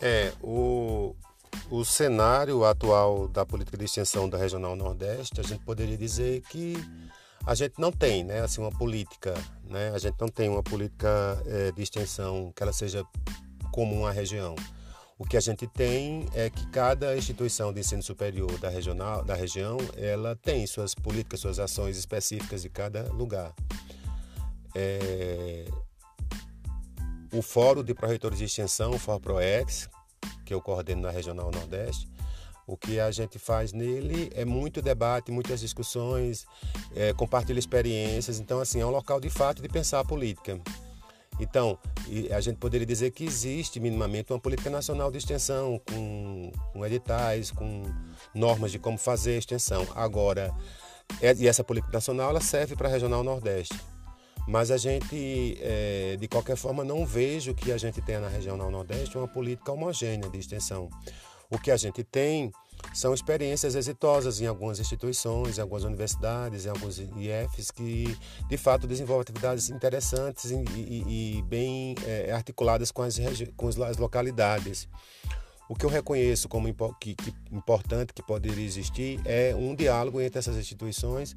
É, o, o cenário atual da política de extensão da Regional Nordeste, a gente poderia dizer que a gente não tem, né, assim, uma política, né, a gente não tem uma política é, de extensão que ela seja comum à região. O que a gente tem é que cada instituição de ensino superior da, regional, da região, ela tem suas políticas, suas ações específicas de cada lugar. É... O Fórum de Proretores de Extensão, o FORPROEX, que eu coordeno na Regional Nordeste, o que a gente faz nele é muito debate, muitas discussões, é, compartilha experiências. Então, assim, é um local de fato de pensar a política. Então, a gente poderia dizer que existe minimamente uma política nacional de extensão, com, com editais, com normas de como fazer a extensão. Agora, é, e essa política nacional ela serve para a regional Nordeste. Mas a gente, é, de qualquer forma, não vejo que a gente tenha na regional Nordeste uma política homogênea de extensão. O que a gente tem são experiências exitosas em algumas instituições, em algumas universidades, em alguns IFs que de fato desenvolvem atividades interessantes e, e, e bem é, articuladas com as, com as localidades. O que eu reconheço como que, que, importante que poderia existir é um diálogo entre essas instituições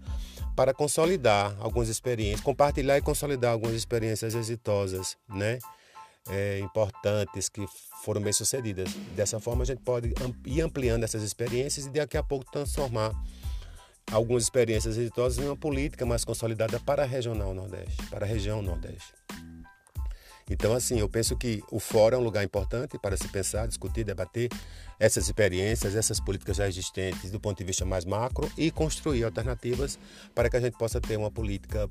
para consolidar algumas experiências, compartilhar e consolidar algumas experiências exitosas, né? é, importantes que foram bem sucedidas. Dessa forma, a gente pode ir ampliando essas experiências e daqui a pouco transformar algumas experiências exitosas em uma política mais consolidada para a regional Nordeste, para a região Nordeste. Então, assim, eu penso que o fórum é um lugar importante para se pensar, discutir, debater essas experiências, essas políticas já existentes do ponto de vista mais macro e construir alternativas para que a gente possa ter uma política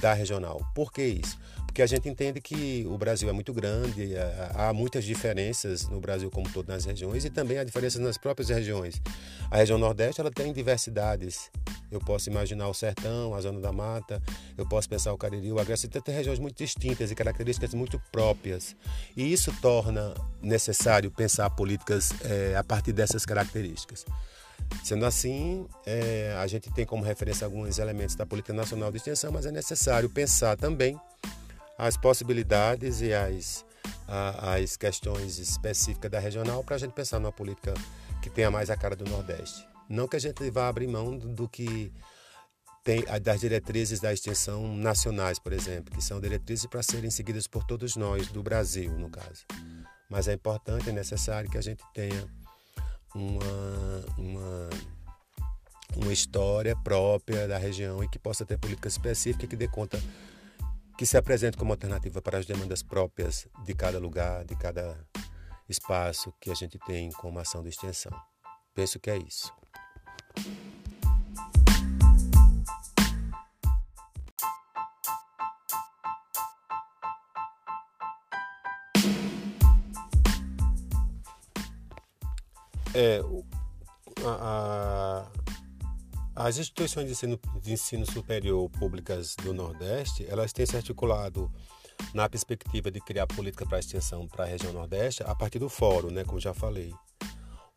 da regional. Por que isso? Porque a gente entende que o Brasil é muito grande, há muitas diferenças no Brasil como todo nas regiões e também há diferenças nas próprias regiões. A região Nordeste ela tem diversidades. Eu posso imaginar o Sertão, a Zona da Mata, eu posso pensar o Cariri, o Agreste, tem regiões muito distintas e características muito próprias. E isso torna necessário pensar políticas é, a partir dessas características. Sendo assim, é, a gente tem como referência alguns elementos da Política Nacional de Extensão, mas é necessário pensar também as possibilidades e as, a, as questões específicas da regional para a gente pensar numa política que tenha mais a cara do Nordeste. Não que a gente vá abrir mão do, que tem das diretrizes da extensão nacionais, por exemplo, que são diretrizes para serem seguidas por todos nós, do Brasil, no caso. Mas é importante, é necessário que a gente tenha uma, uma, uma história própria da região e que possa ter política específica que dê conta, que se apresente como alternativa para as demandas próprias de cada lugar, de cada espaço que a gente tem como ação de extensão. Penso que é isso. É, a, a, as instituições de ensino, de ensino superior públicas do Nordeste, elas têm se articulado na perspectiva de criar política para a extensão para a região Nordeste a partir do fórum, né, como já falei.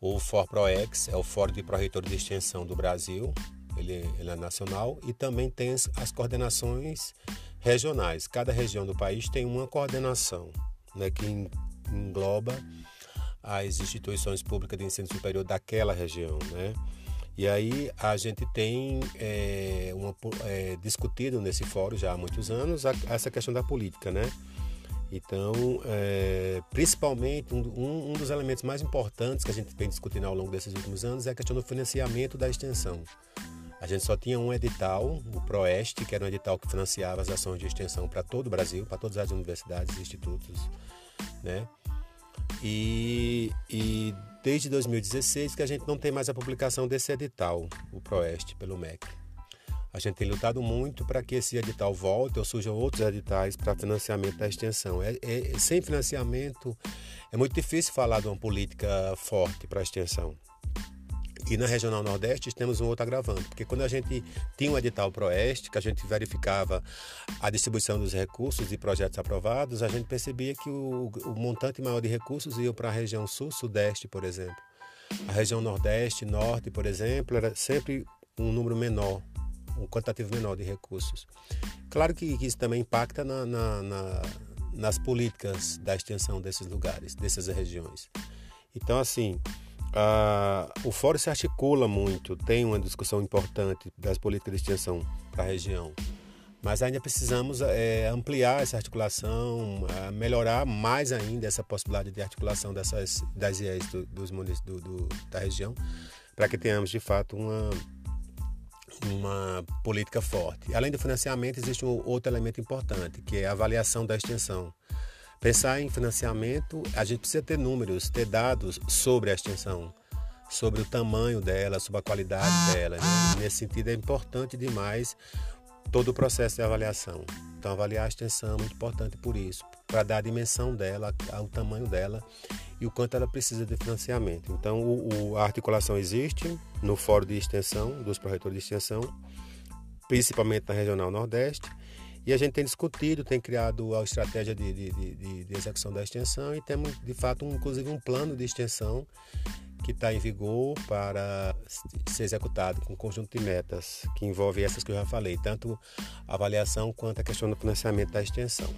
O FORPROEX é o Fórum de Proretores de Extensão do Brasil, ele, ele, é nacional, e também tem as, as coordenações regionais. Cada região do país tem uma coordenação né, que engloba as instituições públicas de ensino superior daquela região, né? E aí a gente tem é, uma, é, discutido nesse fórum já há muitos anos a, essa questão da política, né? Então, é, principalmente, um, um, dos elementos mais importantes que a gente vem discutindo ao longo desses últimos anos é a questão do financiamento da extensão. A gente só tinha um edital, o PROEST, que era um edital que financiava as ações de extensão para todo o Brasil, para todas as universidades e institutos, né? E, e desde 2016 que a gente não tem mais a publicação desse edital, o PROEST, pelo MEC. A gente tem lutado muito para que esse edital volte ou surjam outros editais para financiamento da extensão. É, é, sem financiamento é muito difícil falar de uma política forte para a extensão. E na Regional Nordeste temos um outro agravante, porque quando a gente tinha um edital Proeste, que a gente verificava a distribuição dos recursos e projetos aprovados, a gente percebia que o, o montante maior de recursos ia para a região Sul-Sudeste, por exemplo. A região Nordeste, Norte, por exemplo, era sempre um número menor, um quantitativo menor de recursos. Claro que, que isso também impacta na, na, na, nas políticas da extensão desses lugares, dessas regiões. Então, assim, a, o fórum se articula muito, tem uma discussão importante das políticas de extensão para a região, mas ainda precisamos é, ampliar essa articulação, melhorar mais ainda essa possibilidade de articulação dessas, das IEs do, dos municípios do, da região, para que tenhamos de fato uma, uma política forte. Além do financiamento, existe um outro elemento importante, que é a avaliação da extensão. Pensar em financiamento, a gente precisa ter números, ter dados sobre a extensão, sobre o tamanho dela, sobre a qualidade dela. Né? Nesse sentido, é importante demais todo o processo de avaliação. Então, avaliar a extensão é muito importante por isso, para dar a dimensão dela, o tamanho dela e o quanto ela precisa de financiamento. Então, o, o, a articulação existe no Fórum de Extensão, dos proretores de extensão, principalmente na Regional Nordeste, e a gente tem discutido, tem criado a estratégia de, de, de, de execução da extensão e temos, de fato, um, inclusive um plano de extensão que está em vigor para ser executado com um conjunto de metas que envolve essas que eu já falei, tanto a avaliação quanto a questão do financiamento da extensão.